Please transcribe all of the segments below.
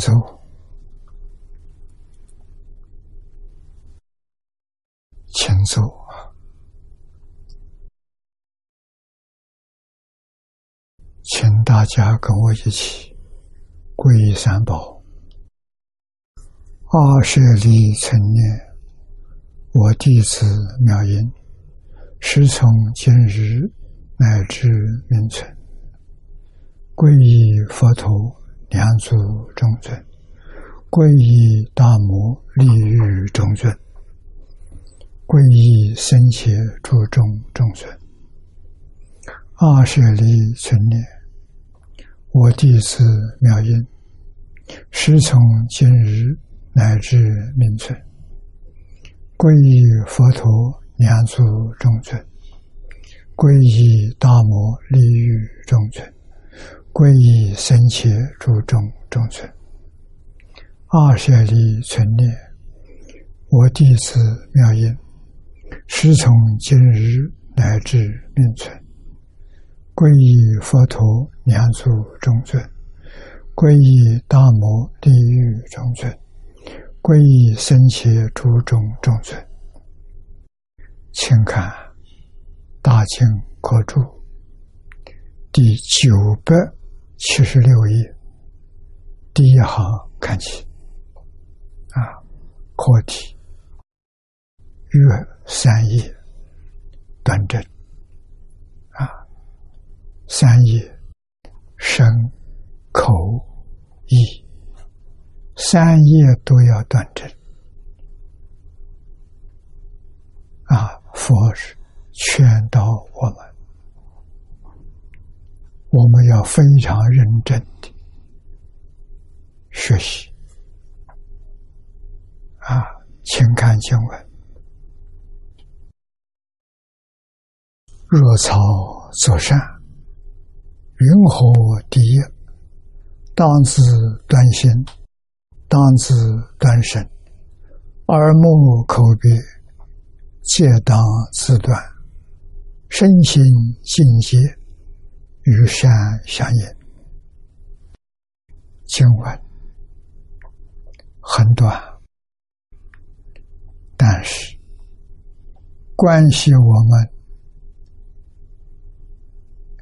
请坐，请坐啊！请大家跟我一起皈依三宝。二舍利成念，我弟子妙音，师从今日乃至明存，皈依佛陀、两祖中尊，皈依大摩利欲中尊，皈依僧伽诸众中尊。二舍利存念，我弟子妙音，师从今日。乃至明存，皈依佛陀、两祖中尊，皈依大摩利欲中尊，皈依僧伽诸众中尊。二舍利存念，我弟子妙音，师从今日乃至命存，皈依佛陀、两祖中尊，皈依大摩地狱中尊。皈依僧伽诸众中尊，请看《大经科注》第九百七十六页第一行看起，啊，课题月三页端正，啊，三页身口意。三业都要断正啊！佛是劝导我们，我们要非常认真的学习啊！请看经文：若草作善，云何第一？当自断心。当自断身，耳目口鼻皆当自断，身心境界与善相应。经文很短，但是关系我们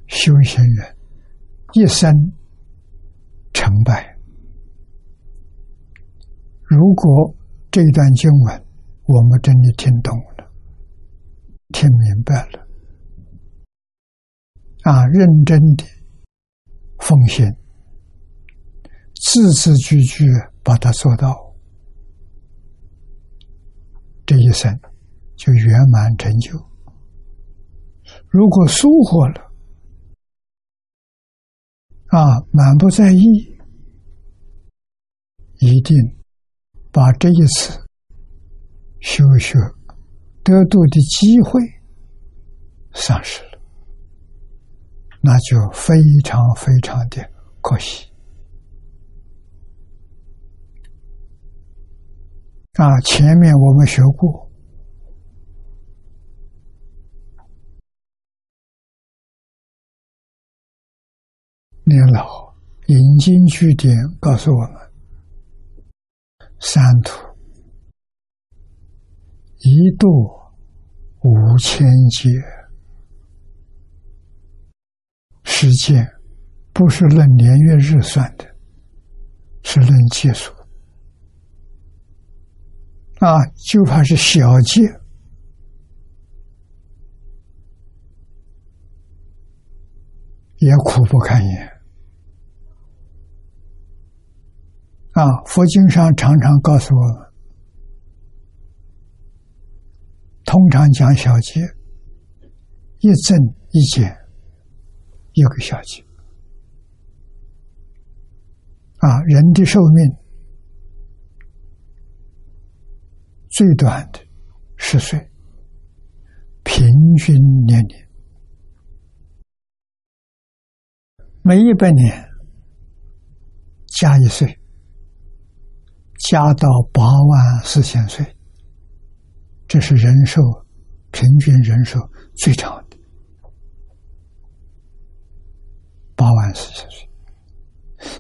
修行人一生成败。如果这段经文我们真的听懂了、听明白了，啊，认真的奉献，字字句句把它做到，这一生就圆满成就。如果疏忽了，啊，满不在意，一定。把这一次修学得度的机会丧失了，那就非常非常的可惜啊！前面我们学过，念老引经据典告诉我们。三途一度五千劫，时间不是论年月日算的，是论劫数。啊，就怕是小劫，也苦不堪言。啊，佛经上常常告诉我们，通常讲小节，一增一减，有个小节。啊，人的寿命最短的十岁，平均年龄每一百年加一岁。加到八万四千岁，这是人寿平均人寿最长八万四千岁，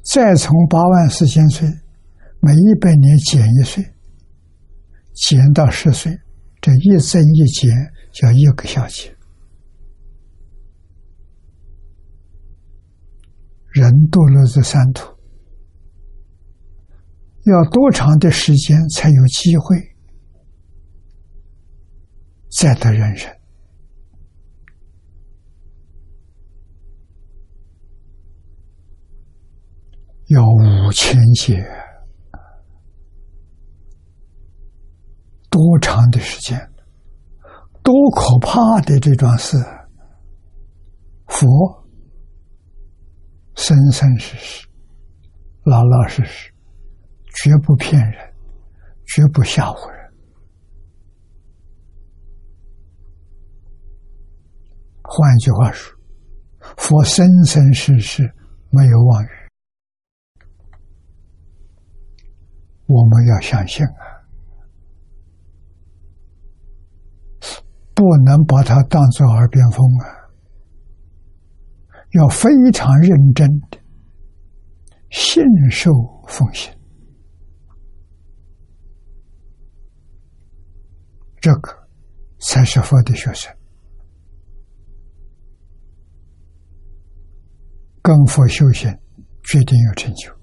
再从八万四千岁，每一百年减一岁，减到十岁，这一增一减叫一个小节。人堕落这三途，要多长的时间才有机会再得人生？要五千劫，多长的时间？多可怕的这桩事！佛生生世世，老老实实，绝不骗人，绝不吓唬人。换句话说，佛生生世世没有妄语。我们要相信啊，不能把它当做耳边风啊，要非常认真的信受奉行，这个才是佛的学生，跟佛修行，决定有成就。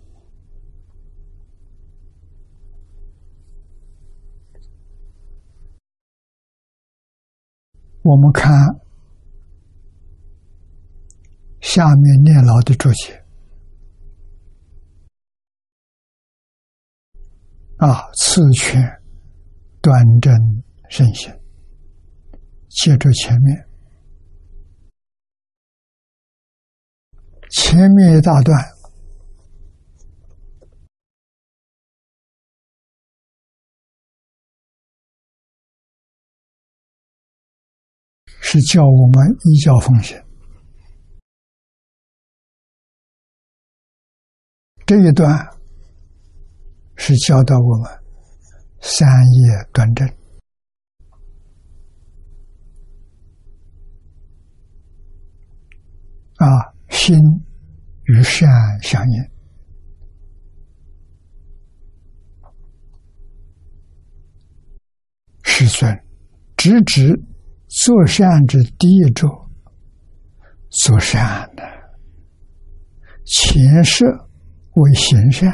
我们看下面念老的注解啊，次权端正圣贤，接着前面前面一大段。是叫我们依教奉行，这一段是教导我们三业端正啊，心与善相应，师尊直指。做善之第一咒，做善的前世为行善，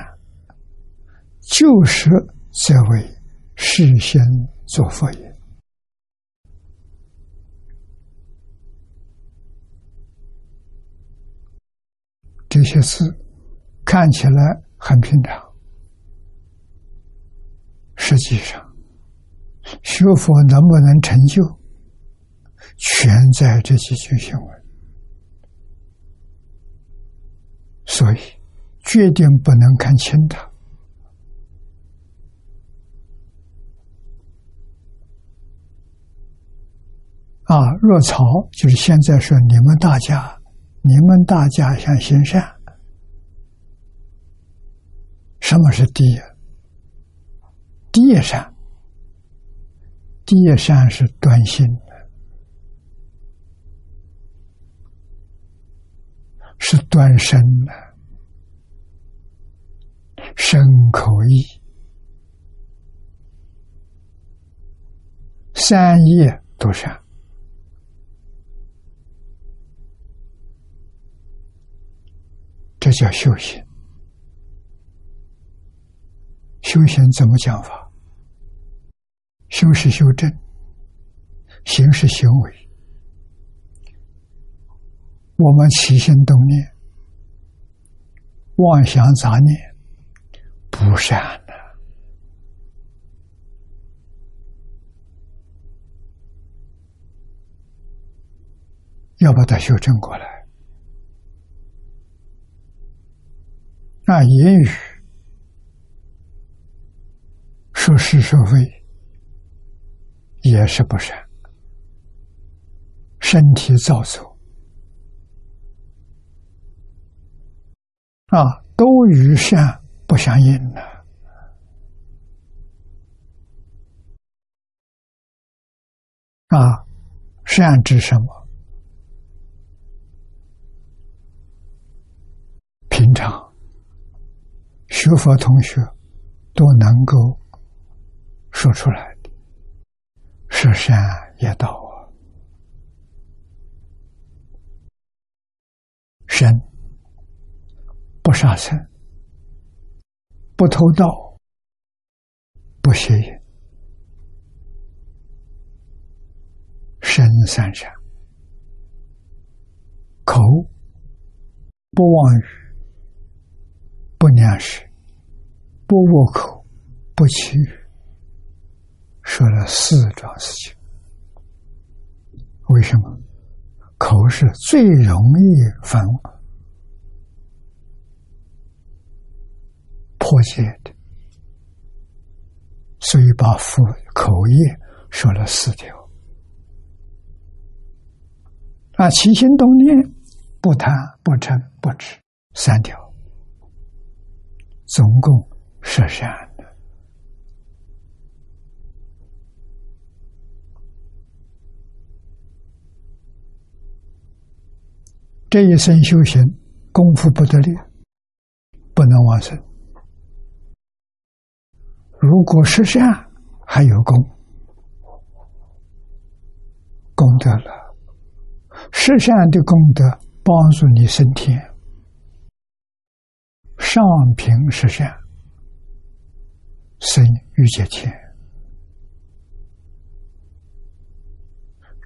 就是则为事先做佛也。这些事看起来很平常，实际上学佛能不能成就？全在这几句行文，所以决定不能看轻它。啊，若曹就是现在说你们大家，你们大家想行善，什么是第一？第一善，第一善是端心。是断身的，身口意三业都善，这叫修行。修行怎么讲法？修是修正，行是行为。我们起心动念、妄想杂念不善的，要把它修正过来。那言语说是说非，也是不善。身体造作。啊，都与善不相应的。啊，善指什么？平常学佛同学都能够说出来的，是善业道啊，身不杀生，不偷盗，不邪淫，身三善，口不妄语。不念事，不恶口，不欺语，说了四桩事情。为什么？口是最容易犯破戒的，所以把佛口业说了四条。啊，起心动念，不贪不嗔不痴，三条。总共十善的，这一生修行功夫不得力，不能完成。如果实善还有功，功德了，实善的功德帮助你升天。上品实现生欲界天，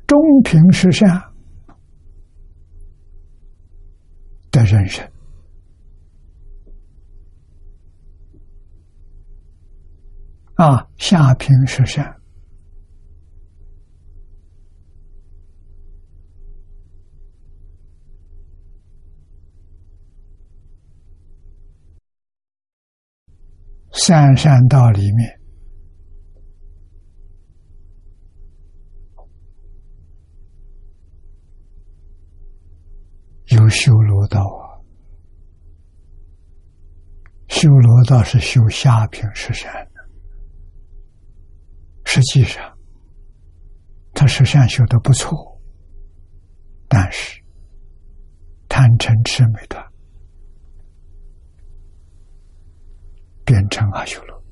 中品实现的人生。啊，下品实现。三善道里面。有修罗道啊，修罗道是修下品十善，实际上他十善修的不错，但是贪嗔痴没断。变成阿修罗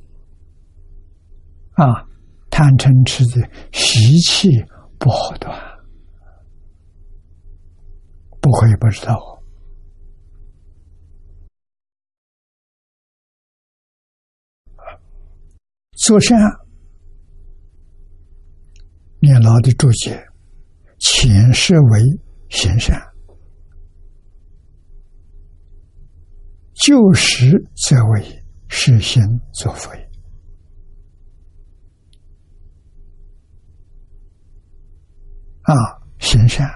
啊！贪嗔痴的习气不好断，不会不知道。做善，念老的注解，前世为行善，旧时则为。实行作佛啊，行善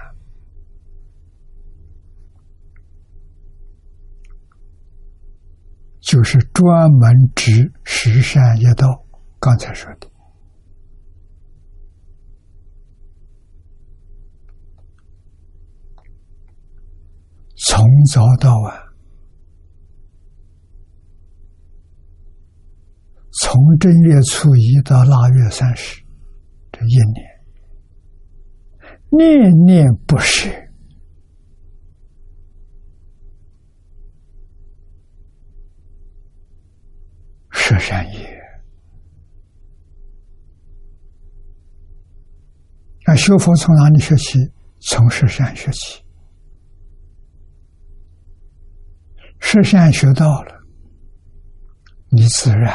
就是专门指十善业道。刚才说的，从早到晚。从正月初一到腊月三十，这一年，念念不舍，舍善业。那修佛从哪里学起？从舍善学起。舍善学到了，你自然。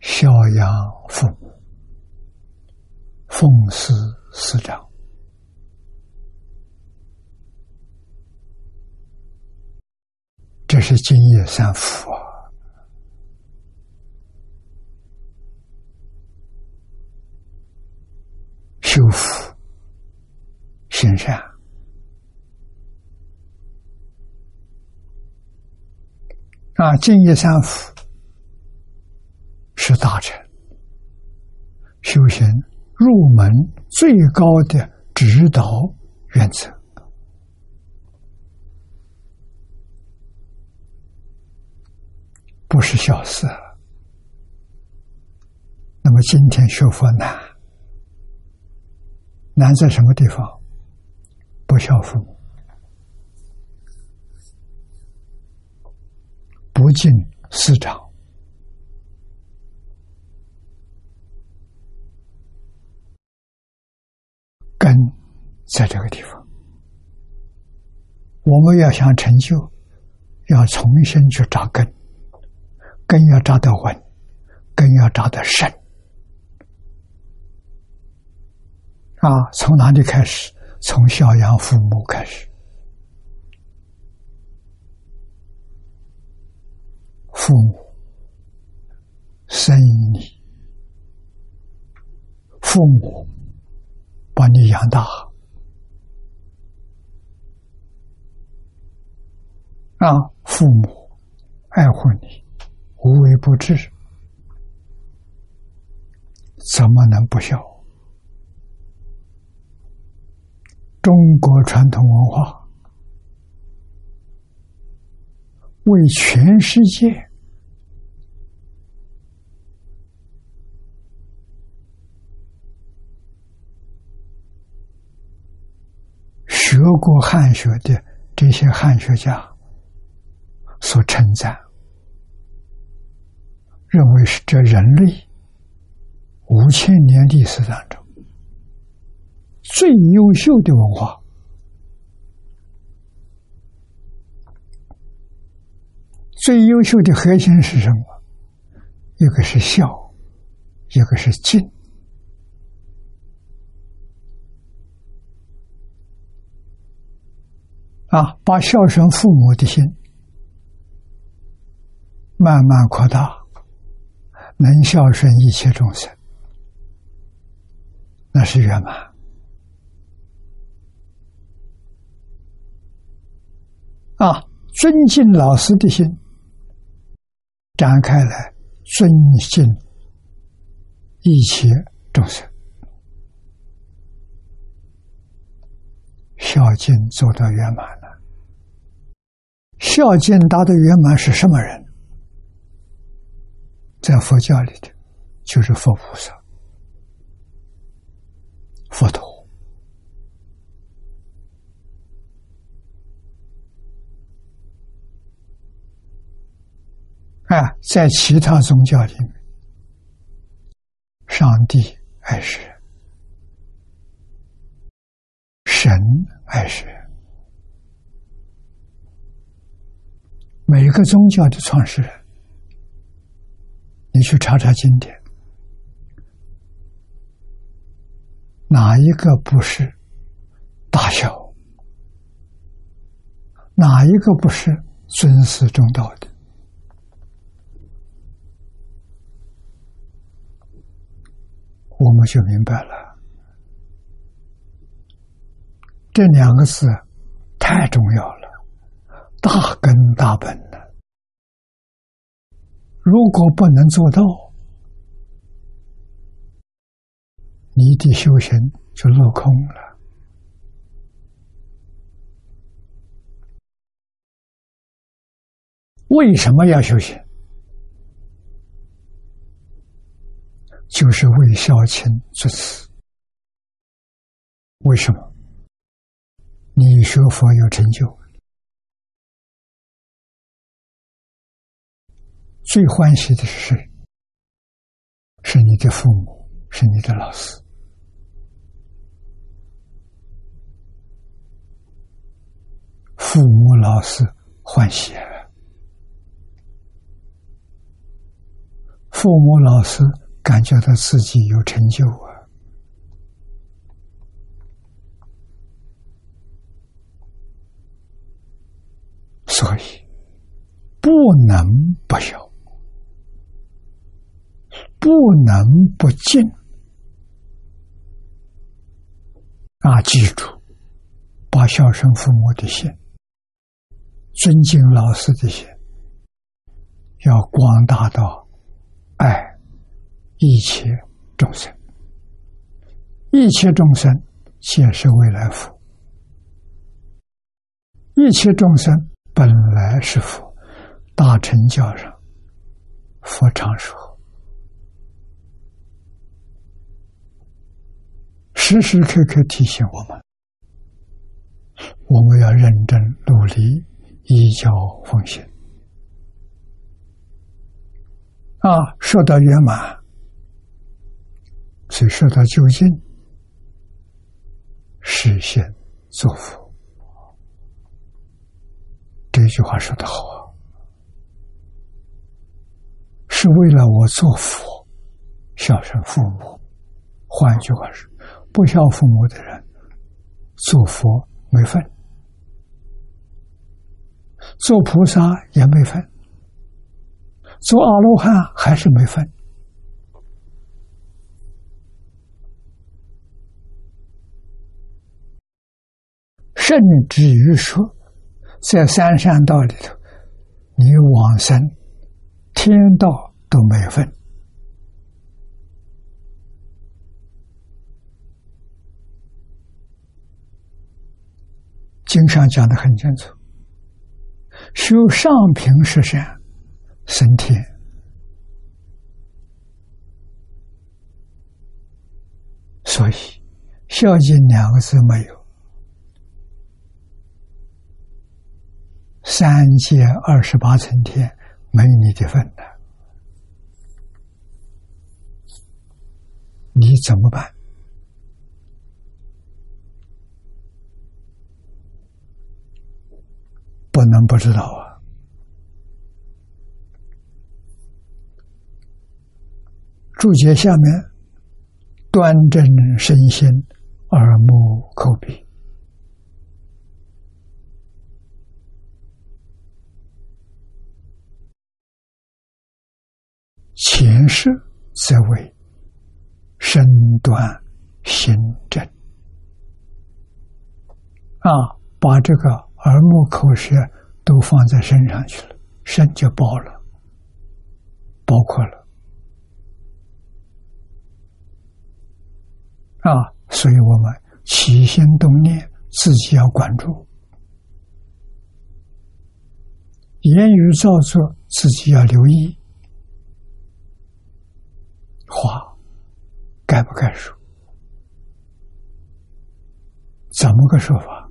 孝养父母，奉事师长，这是敬业三福啊！修福、行善啊，敬业三福。是大臣修行入门最高的指导原则，不是小事。那么今天学佛难，难在什么地方？不孝父母不进市长，根在这个地方。我们要想成就，要重新去扎根，根要扎得稳，根要扎得深。啊，从哪里开始？从孝养父母开始。父母生你，父母把你养大，啊，父母爱护你，无微不至，怎么能不孝？中国传统文化为全世界学过汉学的这些汉学家所称赞，认为是这人类五千年历史当中。最优秀的文化，最优秀的核心是什么？一个是孝，一个是敬。啊，把孝顺父母的心慢慢扩大，能孝顺一切众生，那是圆满。啊，尊敬老师的心展开来，尊敬一切众生，孝敬做到圆满了。孝敬达到圆满是什么人？在佛教里的，就是佛菩萨、佛陀。啊，在其他宗教里面，上帝爱世人，神爱世人，每个宗教的创始人，你去查查经典，哪一个不是大孝？哪一个不是尊师重道的？我们就明白了，这两个字太重要了，大根大本的。如果不能做到，你的修行就落空了。为什么要修行？就是为孝亲作慈。为什么？你学佛有成就，最欢喜的是谁？是你的父母，是你的老师。父母、老师欢喜了，父母、老师。感觉到自己有成就啊，所以不能不孝，不能不敬啊！记住，把孝顺父母的心、尊敬老师的心，要广大到爱。一切众生，一切众生皆是未来佛。一切众生本来是佛。大乘教上，佛常说，时时刻刻提醒我们，我们要认真努力，依教奉行，啊，说到圆满，所以说到究竟，实现作佛。这句话说的好啊，是为了我做佛，孝顺父母。换句话说，不孝父母的人，做佛没份，做菩萨也没份，做阿罗汉还是没份。甚至于说。在三善道里头，你往生天道都没有份。经上讲的很清楚：修上品十善，升天。所以，孝敬两个字没有。三界二十八层天没你的份的，你怎么办？不能不知道啊！注解下面，端正身心，耳目口鼻。前世则为身端心正啊，把这个耳目口舌都放在身上去了，身就包了，包括了啊，所以我们起心动念自己要关注，言语造作自己要留意。话该不该说？怎么个说法？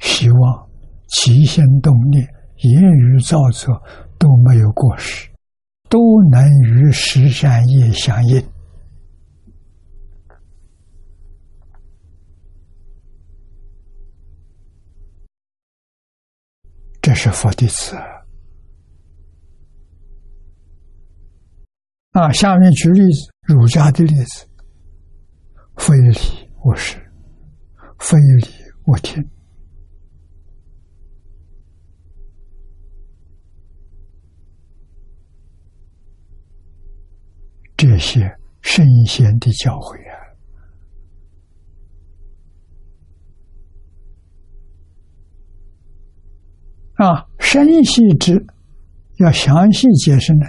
希望起心动念、言语造作都没有过失，都能与十善业相应。这是佛弟子。啊，下面举例子，儒家的例子：非礼勿视，非礼勿听。这些圣贤的教诲啊，啊，深细之要详细解释呢，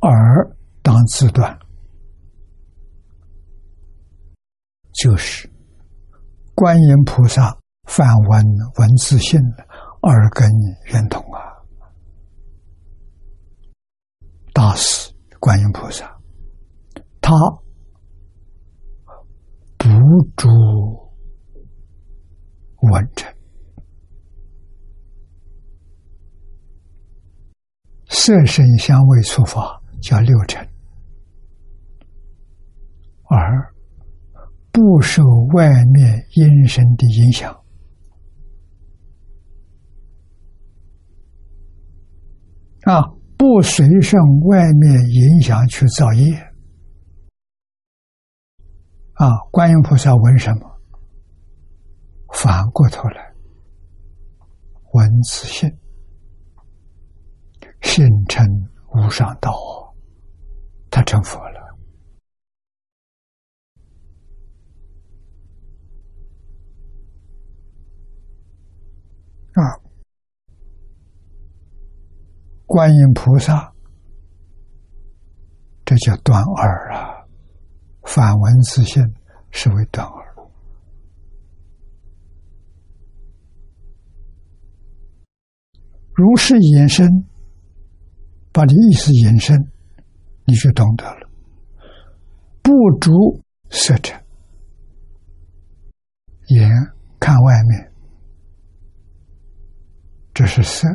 而。当自断，就是观音菩萨梵文文字性的耳根圆通啊！大师观音菩萨，他不住文尘，色声香味触法叫六尘。而不受外面因声的影响啊，不随顺外面影响去造业啊。观音菩萨闻什么？反过头来闻此性，性成无上道，他成佛了。啊！观音菩萨，这叫断耳啊！反闻自性是为断耳。如是引申，把你意思引申，你就懂得了。不足色尘，眼看外面。这是色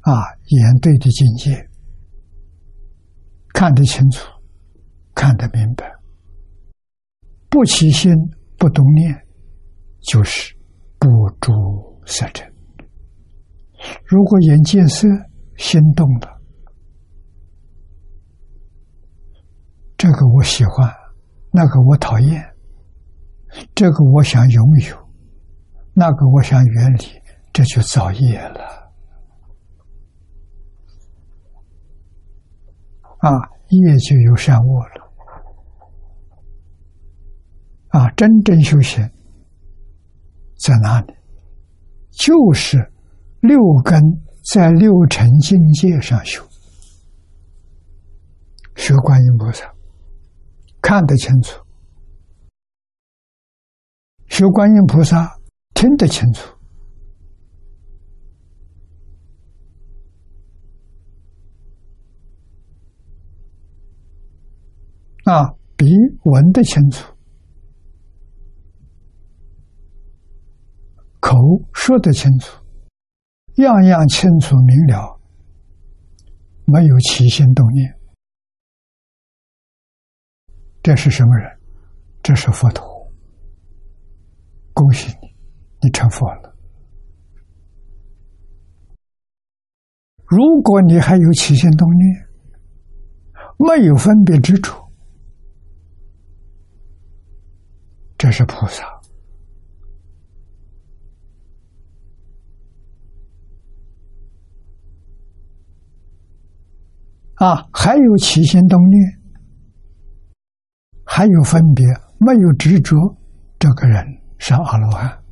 啊，眼对的境界，看得清楚，看得明白，不起心不动念，就是不住色尘。如果眼见色，心动了，这个我喜欢，那个我讨厌，这个我想拥有，那个我想远离，这就造业了。啊，业就有善恶了。啊，真正修行在哪里？就是六根在六尘境界上修，学观音菩萨看得清楚，学观音菩萨听得清楚。啊，比闻得清楚，口说得清楚，样样清楚明了，没有起心动念，这是什么人？这是佛陀。恭喜你，你成佛了。如果你还有起心动念，没有分别之处。这是菩萨啊！还有起心动念，还有分别，没有执着，这个人是阿罗汉。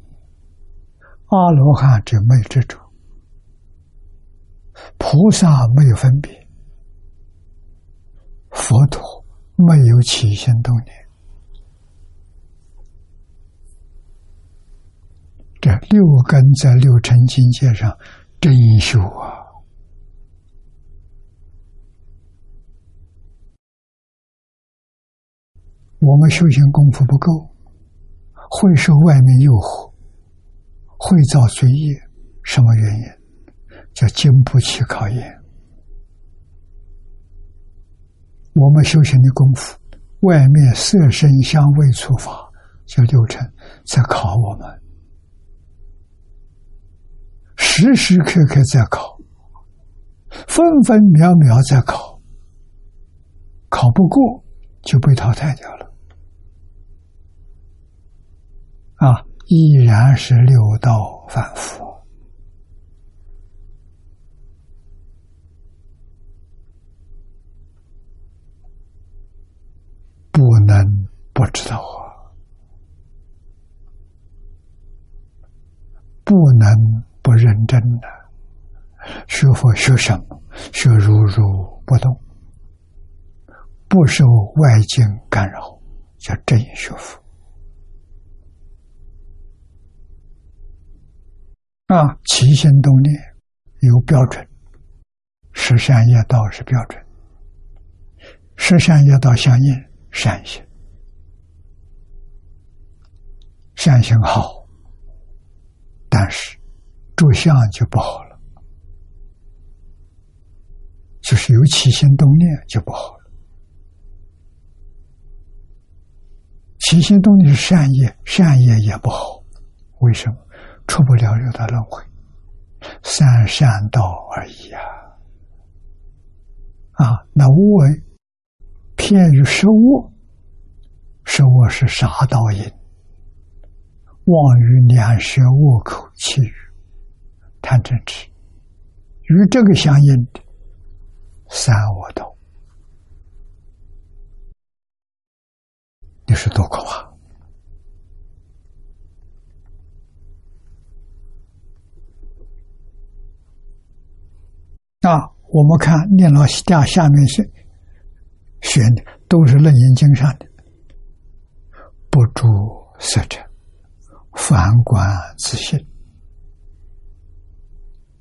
阿罗汉就没有执着，菩萨没有分别，佛陀没有起心动念。这六根在六尘境界上真修啊！我们修行功夫不够，会受外面诱惑，会造罪业。什么原因？叫经不起考验。我们修行的功夫，外面色声香味触法，叫六尘，在考我们。时时刻刻在考，分分秒秒在考，考不过就被淘汰掉了。啊，依然是六道反复，不能不知道啊，不能。不认真的学佛学什么？学如如不动，不受外境干扰，叫真学佛。啊，起心动念有标准，十善业道是标准，十善业道相应善行，善行好，但是。住相就不好了，就是有起心动念就不好了。起心动念是善业，善业也不好，为什么？出不了六道轮回，三善道而已啊！啊，那无为偏于食物，食物是杀道因，妄于两舌恶口气语。贪嗔痴，与这个相应的三恶道，你说多可怕！啊，我们看念老下下面选选的都是《楞严经》上的，不住色尘，反观自性。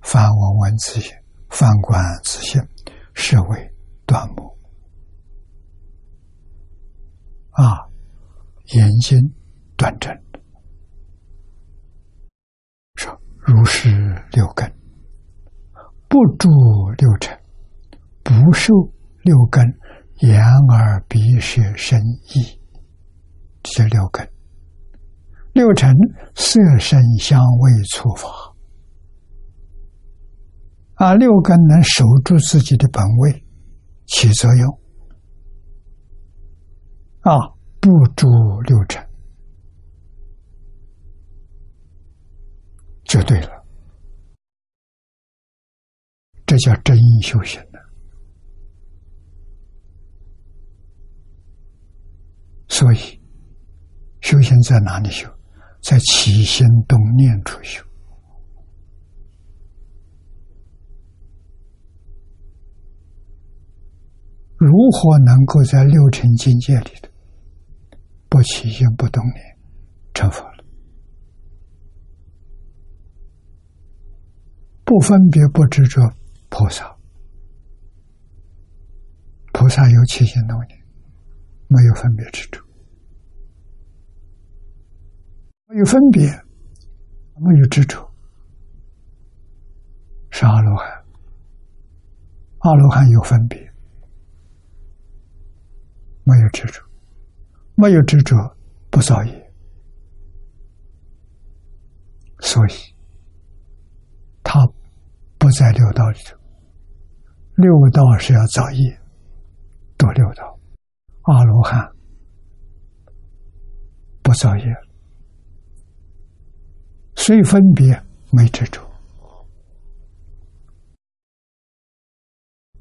梵文文自性，反观自性，是为断目啊，眼睛断正。如是六根，不住六尘，不受六根眼耳鼻舌身意这叫六根。六尘色声香味触法。啊，六根能守住自己的本位，起作用。啊，不住六尘。就对了，这叫真修行的。所以，修行在哪里修？在起心动念处修，如何能够在六尘境界里头不起心不动念成佛了？不分别不执着菩萨，菩萨有七心动念，没有分别执着。没有分别，没有执着，是阿罗汉。阿罗汉有分别，没有执着，没有执着不造业，所以他不在六道里头。六道是要造业，多六道。阿罗汉不造业。虽分别没执着，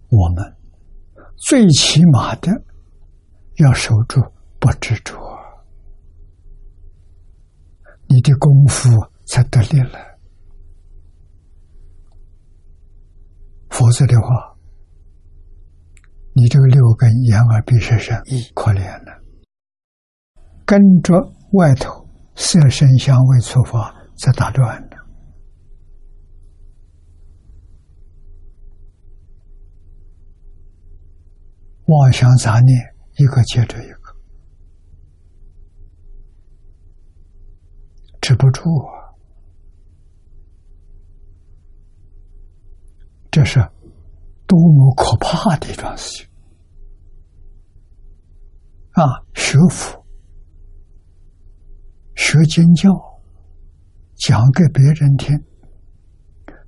我们最起码的要守住不执着，你的功夫才得力了。否则的话，你这个六根眼耳鼻舌身意可怜了，跟着外头色身香味触法。在打转呢，妄想杂念一个接着一个，止不住啊！这是多么可怕的一桩事情啊！学佛、学经教。讲给别人听，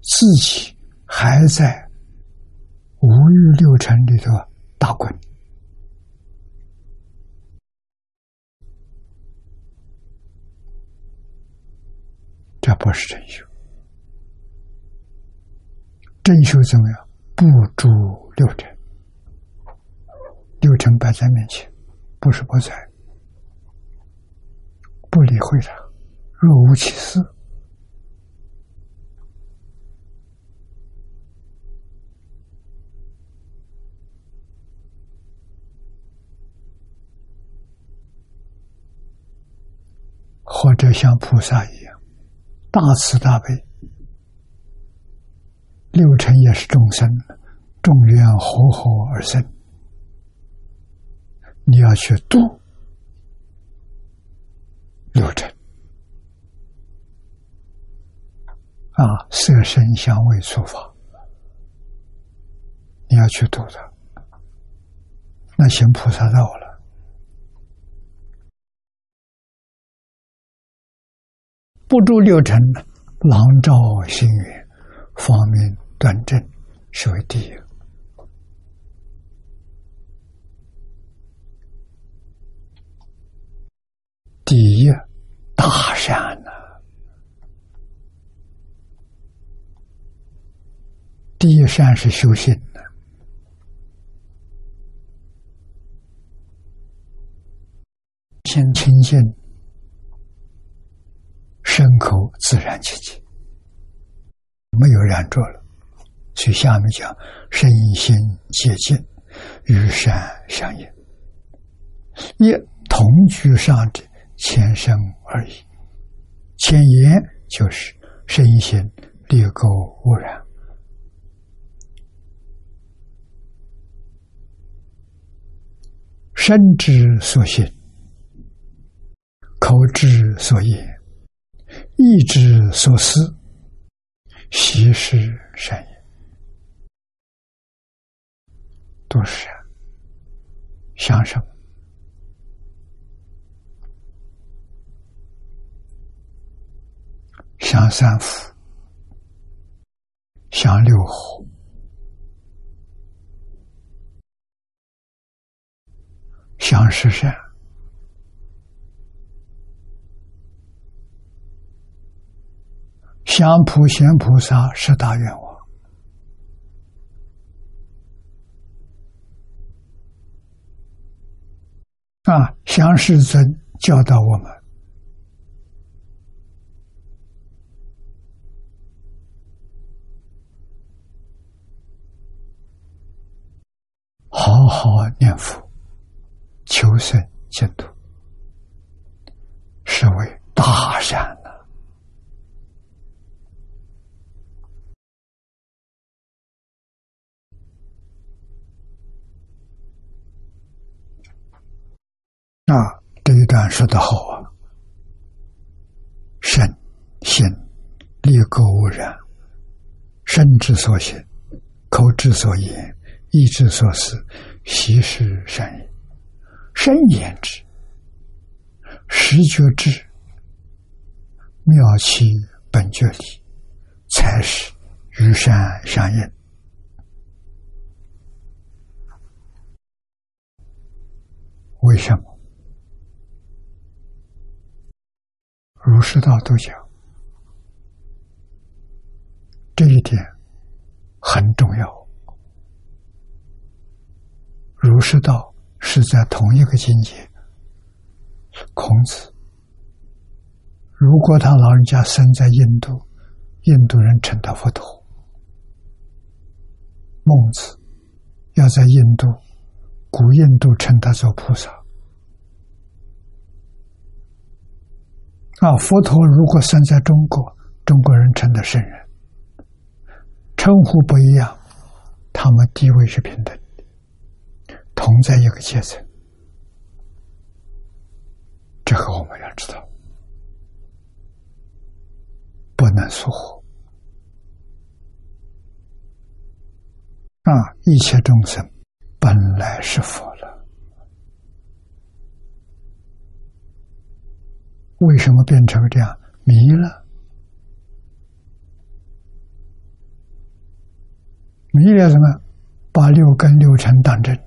自己还在五欲六尘里头打滚，这不是真修。真修怎么样？不住六尘，六尘摆在面前，不是不在，不理会他，若无其事。或者像菩萨一样，大慈大悲，六尘也是众生，众缘和合而生。你要去度六尘啊，色身香味触法，你要去度它，那行菩萨道了。不住六尘，朗照心云，方面端正，是为第一。第一大善呐，第一善是修行的，先清净。身口自然清净，没有染着了。所以下面讲身心接近，与善相应，一同居上者前生而已。前言就是身心裂垢污染，身之所行，口之所言。意之所思，习是善业，都是。想什么？想三福，想六合，想十善。向普贤菩萨十大愿望啊！向世尊教导我们，好好念佛，求生净土，是为大善。啊，这一段说的好啊！身心立垢污染，身之所行，口之所言，意之所思，悉是善也。身言之，实觉之，妙其本觉理，才是与善相应。为什么？儒释道都讲，这一点很重要。儒释道是在同一个境界。孔子，如果他老人家生在印度，印度人称他佛陀；孟子要在印度，古印度称他做菩萨。啊，佛陀如果生在中国，中国人称的圣人，称呼不一样，他们地位是平等的，同在一个阶层。这个我们要知道，不能疏忽。啊，一切众生本来是佛。为什么变成这样迷了？迷了什么？把六根六尘当真，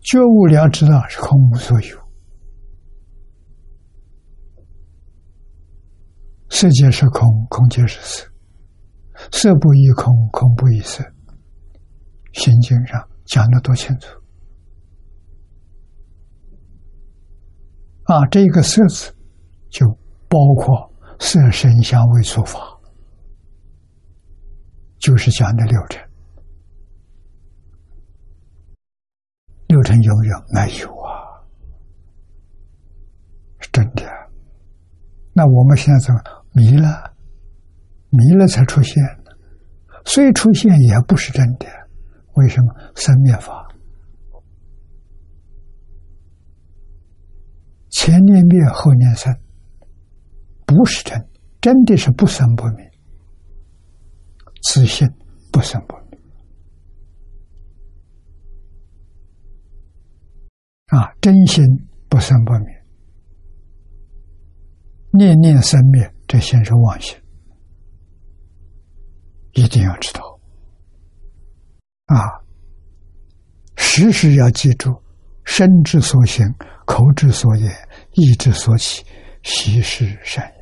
觉悟了，知道是空无所有。色界是空，空界是色，色不异空，空不异色。心经上讲的多清楚。啊，这个色字就包括色声香味触法，就是讲的六尘。六尘有没有？没有啊，是真的。那我们现在怎么迷了？迷了才出现的，所以出现也不是真的。为什么？生灭法。前念灭，后念生，不是真，真的是不生不灭，自信不生不灭啊，真心不生不灭，念念生灭，这先是妄心，一定要知道。啊，时时要记住，身之所行。口之所言，意之所起，悉是善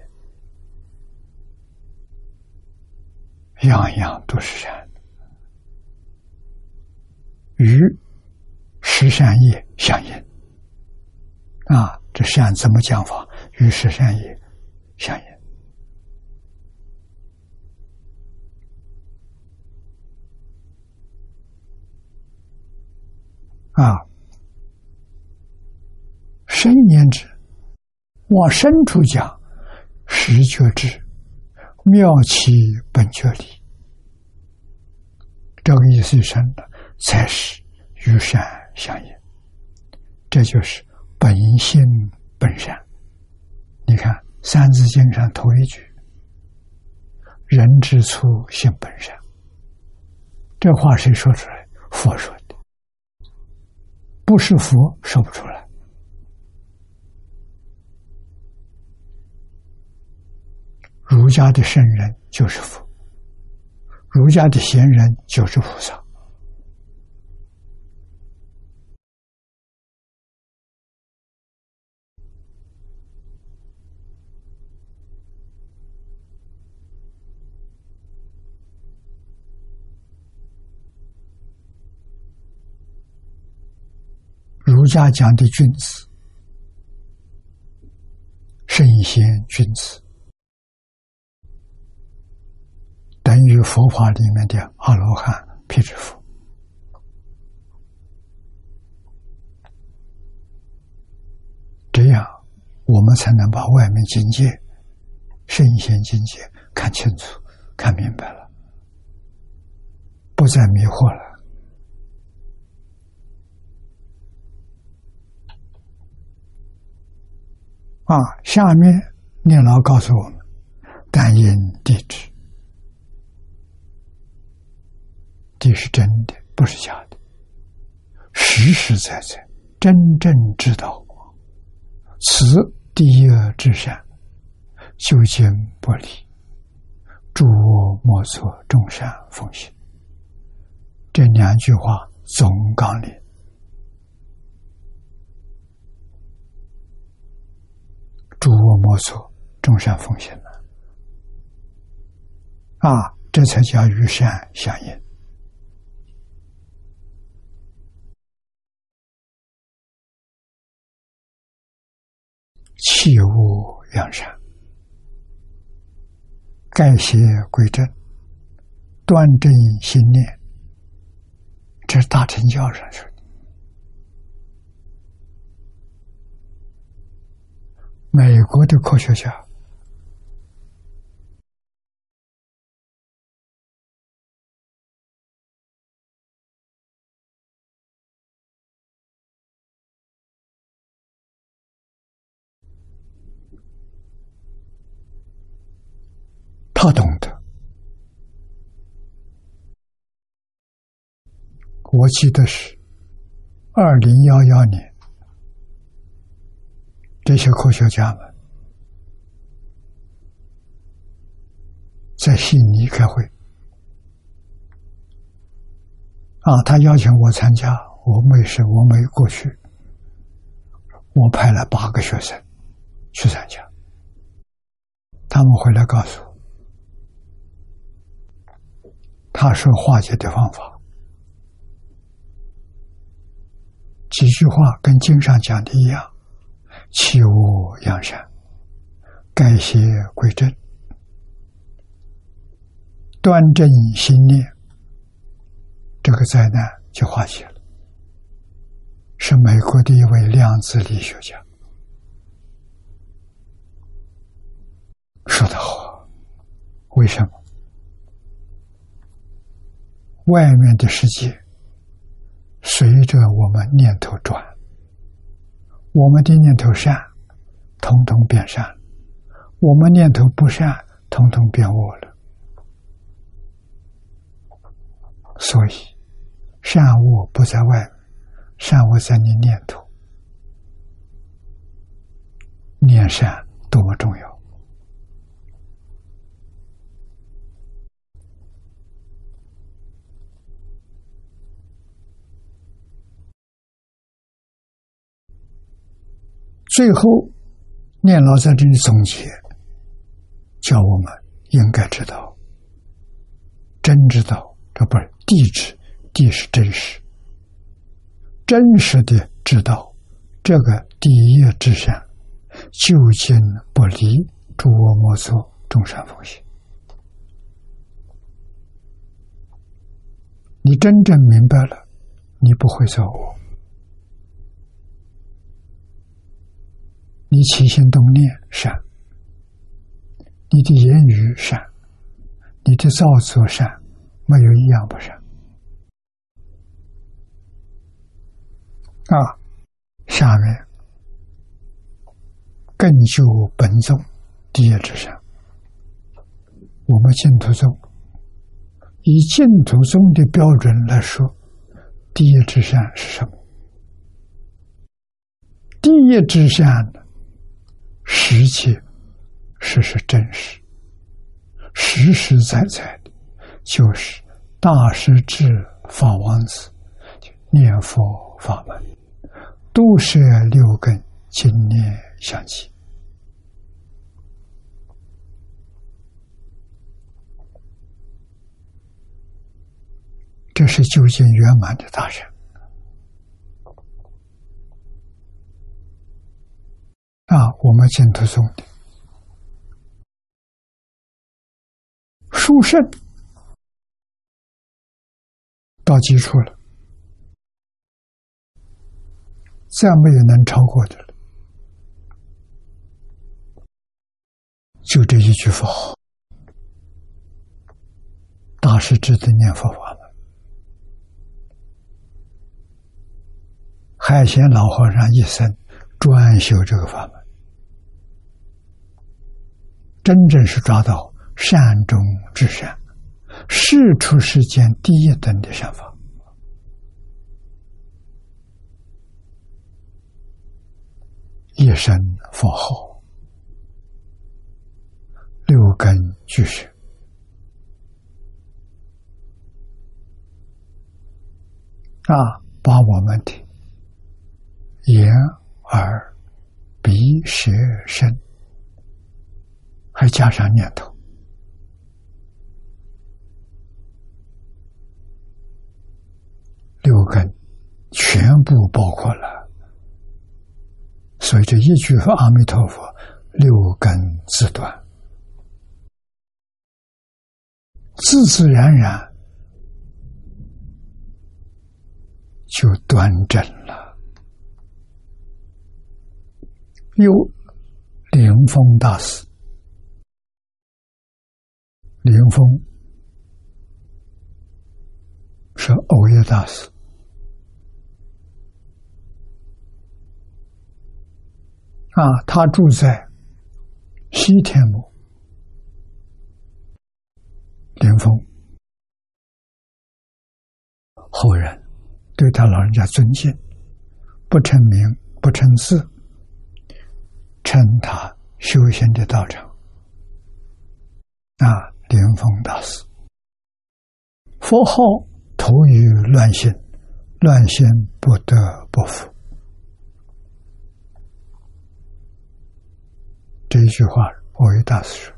也。样样都是善，与十善业相应。啊，这善怎么讲法？与十善业相应。啊。深言之，往深处讲，实觉之妙其本觉理，这个意思是深的，才是与善相应。这就是本性本善。你看《三字经》上头一句：“人之初，性本善。这话谁说出来？佛说的，不是佛说不出来。儒家的圣人就是佛，儒家的贤人就是菩萨。儒家讲的君子，圣贤君子。等于佛法里面的阿罗汉、辟支佛，这样我们才能把外面境界、圣贤境界看清楚、看明白了，不再迷惑了。啊，下面念老告诉我们：感应地址。地是真的，不是假的，实实在在，真正知道，此第一至善，究竟不离，诸恶莫作，众善奉行。这两句话总纲领，诸恶莫作，众善奉行。了，啊，这才叫与善相应。弃恶扬善，改邪归正，端正心念，这是大乘教上说的。美国的科学家。我记得是二零幺幺年，这些科学家们在悉尼开会，啊，他邀请我参加，我没事，我没过去，我派了八个学生去参加，他们回来告诉我。他说化解的方法，几句话跟经上讲的一样：弃恶扬善，改邪归正，端正心念，这个灾难就化解了。是美国的一位量子力学家说的好，为什么？外面的世界随着我们念头转，我们的念头善，统统变善；我们念头不善，统统变恶了。所以，善恶不在外，善恶在你念头。念善多么重要！最后，念老在这里总结，叫我们应该知道，真知道，这不是地址，地是真实，真实的知道这个第一之善，究竟不离诸恶莫作，众善奉行。你真正明白了，你不会造恶。你起心动念善，你的言语善，你的造作善，没有一样不善。啊，下面更就本宗第一之善，我们净土宗以净土宗的标准来说，第一之善是什么？第一之善实际实是真实、实实在在的，就是大师至法王子念佛法门，都是六根经念相继。这是究竟圆满的大人啊！我们净土宗的殊胜到基础了，再没有能超过的了。就这一句佛号，大师之的念佛法门。海贤老和尚一生专修这个法门，真正是抓到善中之善，世出世间第一等的善法，一生佛号，六根俱是啊，把我们的。眼、耳、鼻、舌、身，还加上念头，六根全部包括了。所以这一句阿弥陀佛，六根自断，自自然然就端正了。有灵峰大师，林峰是欧耶大师啊，他住在西天目，灵峰后人对他老人家尊敬，不称名，不称字。称他修行的道场。啊，莲峰大师，佛号投于乱心，乱心不得不服。这一句话，我为大师说：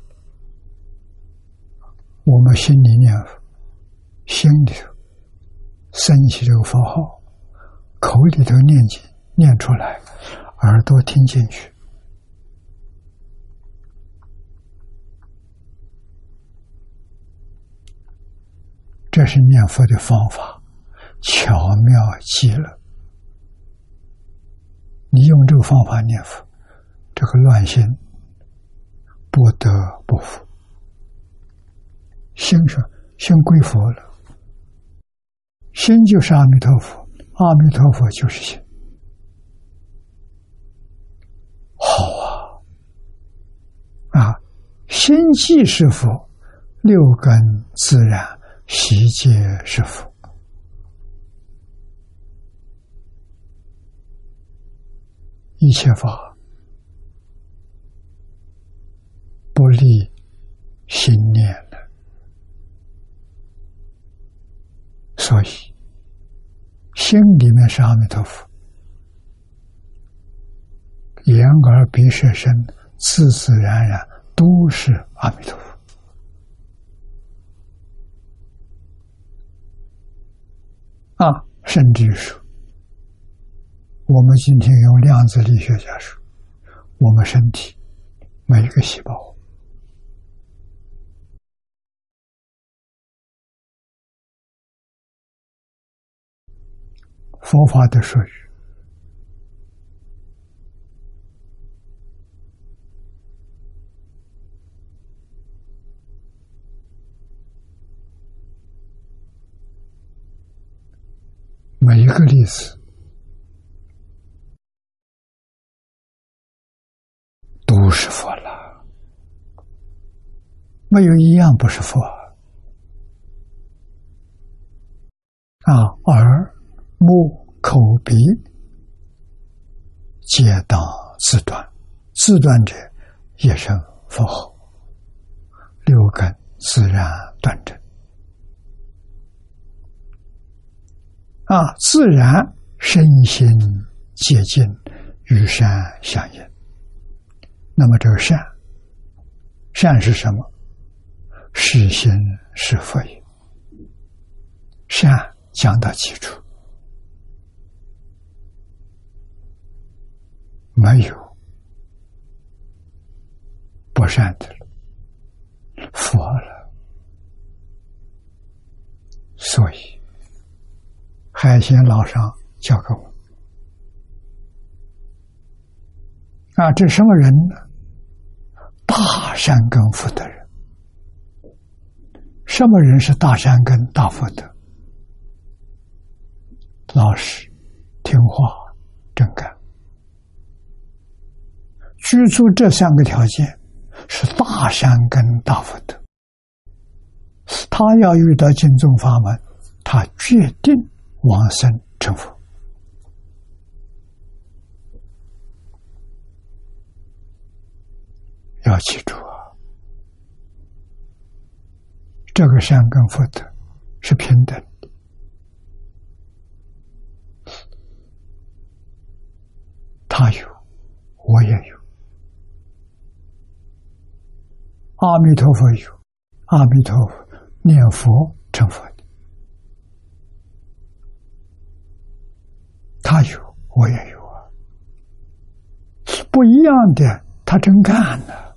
我们心里念佛，心里头升起这个佛号，口里头念经念出来，耳朵听进去。这是念佛的方法，巧妙极了。你用这个方法念佛，这个乱心不得不服。心说心归佛了，心就是阿弥陀佛，阿弥陀佛就是心。好啊，啊，心即是佛，六根自然。习皆是福，一切法不离心念的，所以心里面是阿弥陀佛，眼耳鼻舌身自自然然都是阿弥陀佛。甚至说，我们今天用量子力学家说，我们身体每一个细胞，佛法的术语。这个例子都是佛了。没有一样不是佛。啊！耳、目、口、鼻，皆当自断，自断者也是佛后，六根自然断正啊！自然身心接近，与善相应。那么这个善，善是什么？是心是佛也，善讲到基础，没有不善的了，佛了。所以海鲜老上教给我啊，这什么人呢？大善根福德人。什么人是大善根、大福德？老实、听话、正干，居住这三个条件是大善根、大福德。他要遇到净宗法门，他决定往生成佛。要记住啊。这个善跟福德是平等的，他有，我也有，阿弥陀佛有，阿弥陀佛念佛成佛他有，我也有啊，不一样的，他真干了。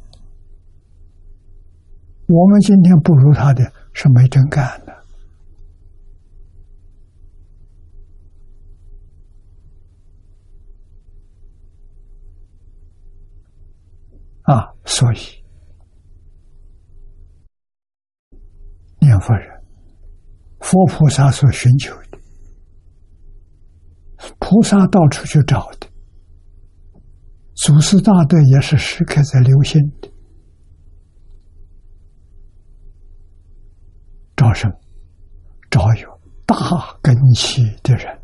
我们今天不如他的是没真干的啊，所以念佛人、佛菩萨所寻求的，菩萨到处去找的，祖师大德也是时刻在留心的。招生，找有大根基的人。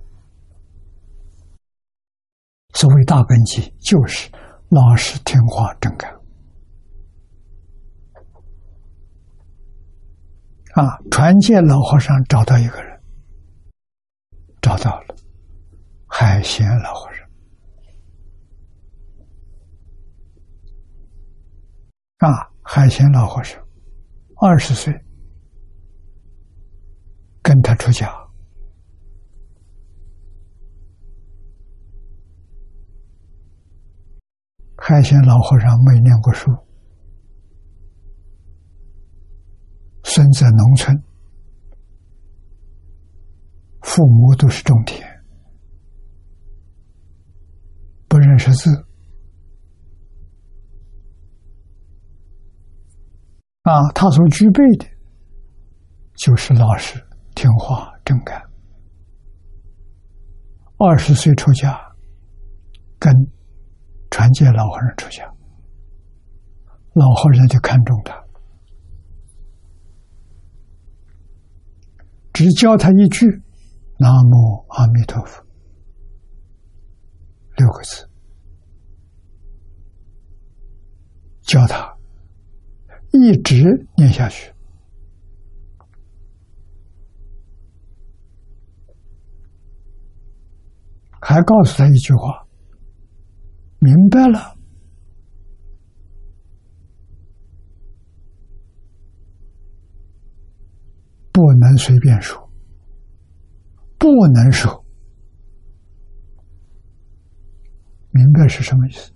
所谓大根基，就是老实听话、正干。啊，传戒老和尚找到一个人，找到了海贤老和尚。啊，海贤老和尚二十岁。跟他出家，海贤老和尚没念过书，生在农村，父母都是种田，十四，啊，他所具备的，就是老实。听话正干，二十岁出家，跟传戒老和尚出家，老和尚就看中他，只教他一句“南无阿弥陀佛”六个字，教他一直念下去。还告诉他一句话：“明白了，不能随便说，不能说。明白是什么意思？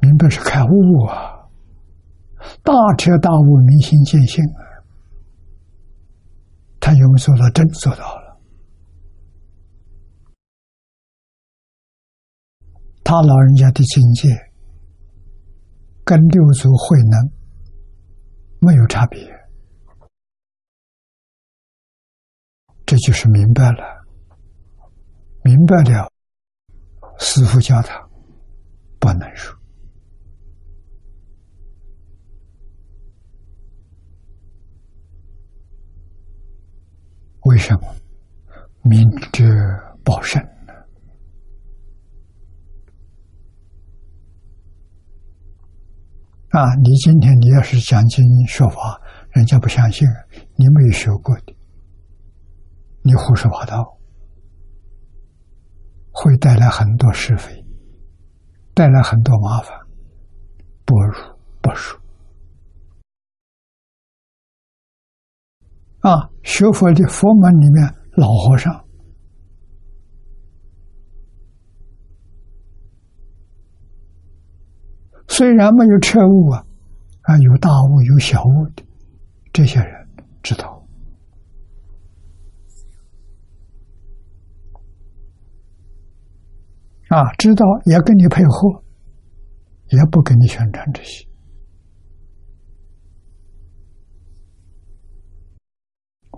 明白是开悟啊，大彻大悟，明心见性啊。他有没有做到？真做到了。”他老人家的境界跟六祖慧能没有差别，这就是明白了，明白了。师傅教他不能说为什么？明哲保身啊！你今天你要是讲经说法，人家不相信，你没有学过的，你胡说八道，会带来很多是非，带来很多麻烦，不如不说。啊，学佛的佛门里面，老和尚虽然没有彻悟啊，啊，有大悟有小悟的，这些人知道啊，知道也跟你配合，也不跟你宣传这些。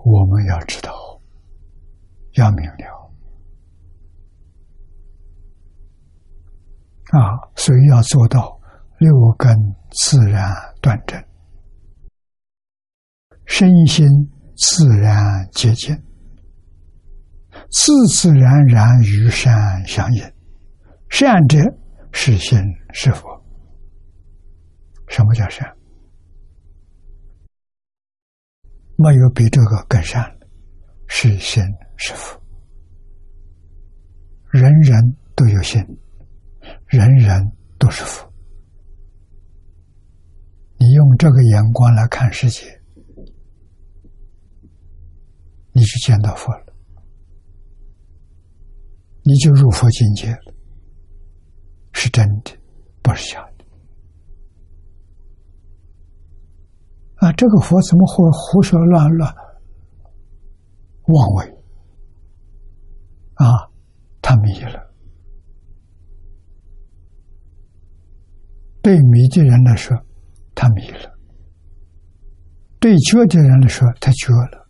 我们要知道，要明了啊，所以要做到六根自然断正，身心自然接近，自自然然与善相应。善者是心是佛。什么叫善？没有比这个更善的，是心是福。人人都有心，人人都是福。你用这个眼光来看世界，你就见到佛了，你就入佛境界了，是真的，不是假的。啊，这个佛怎么会胡说乱乱、妄为？啊，他迷了。对迷的人来说，他迷了；对觉的人来说，他觉了。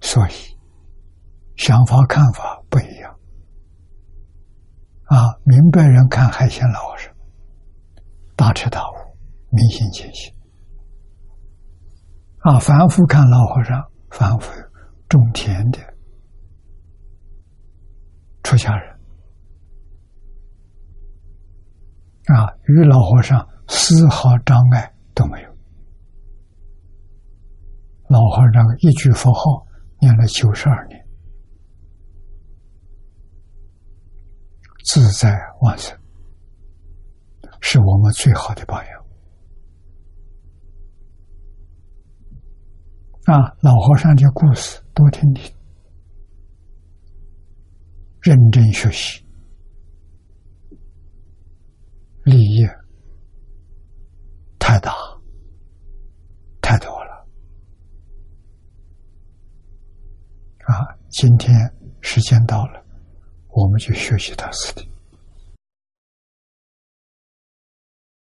所以，想法看法不一样。啊，明白人看还嫌老实。大彻大悟，明心见性啊！凡夫看老和尚，凡夫种田的出家人啊，与老和尚丝毫障碍都没有。老和尚一句佛号念了九十二年，自在万生。是我们最好的榜样啊！老和尚的故事多听听，认真学习，利益太大太多了啊！今天时间到了，我们就学习到此地。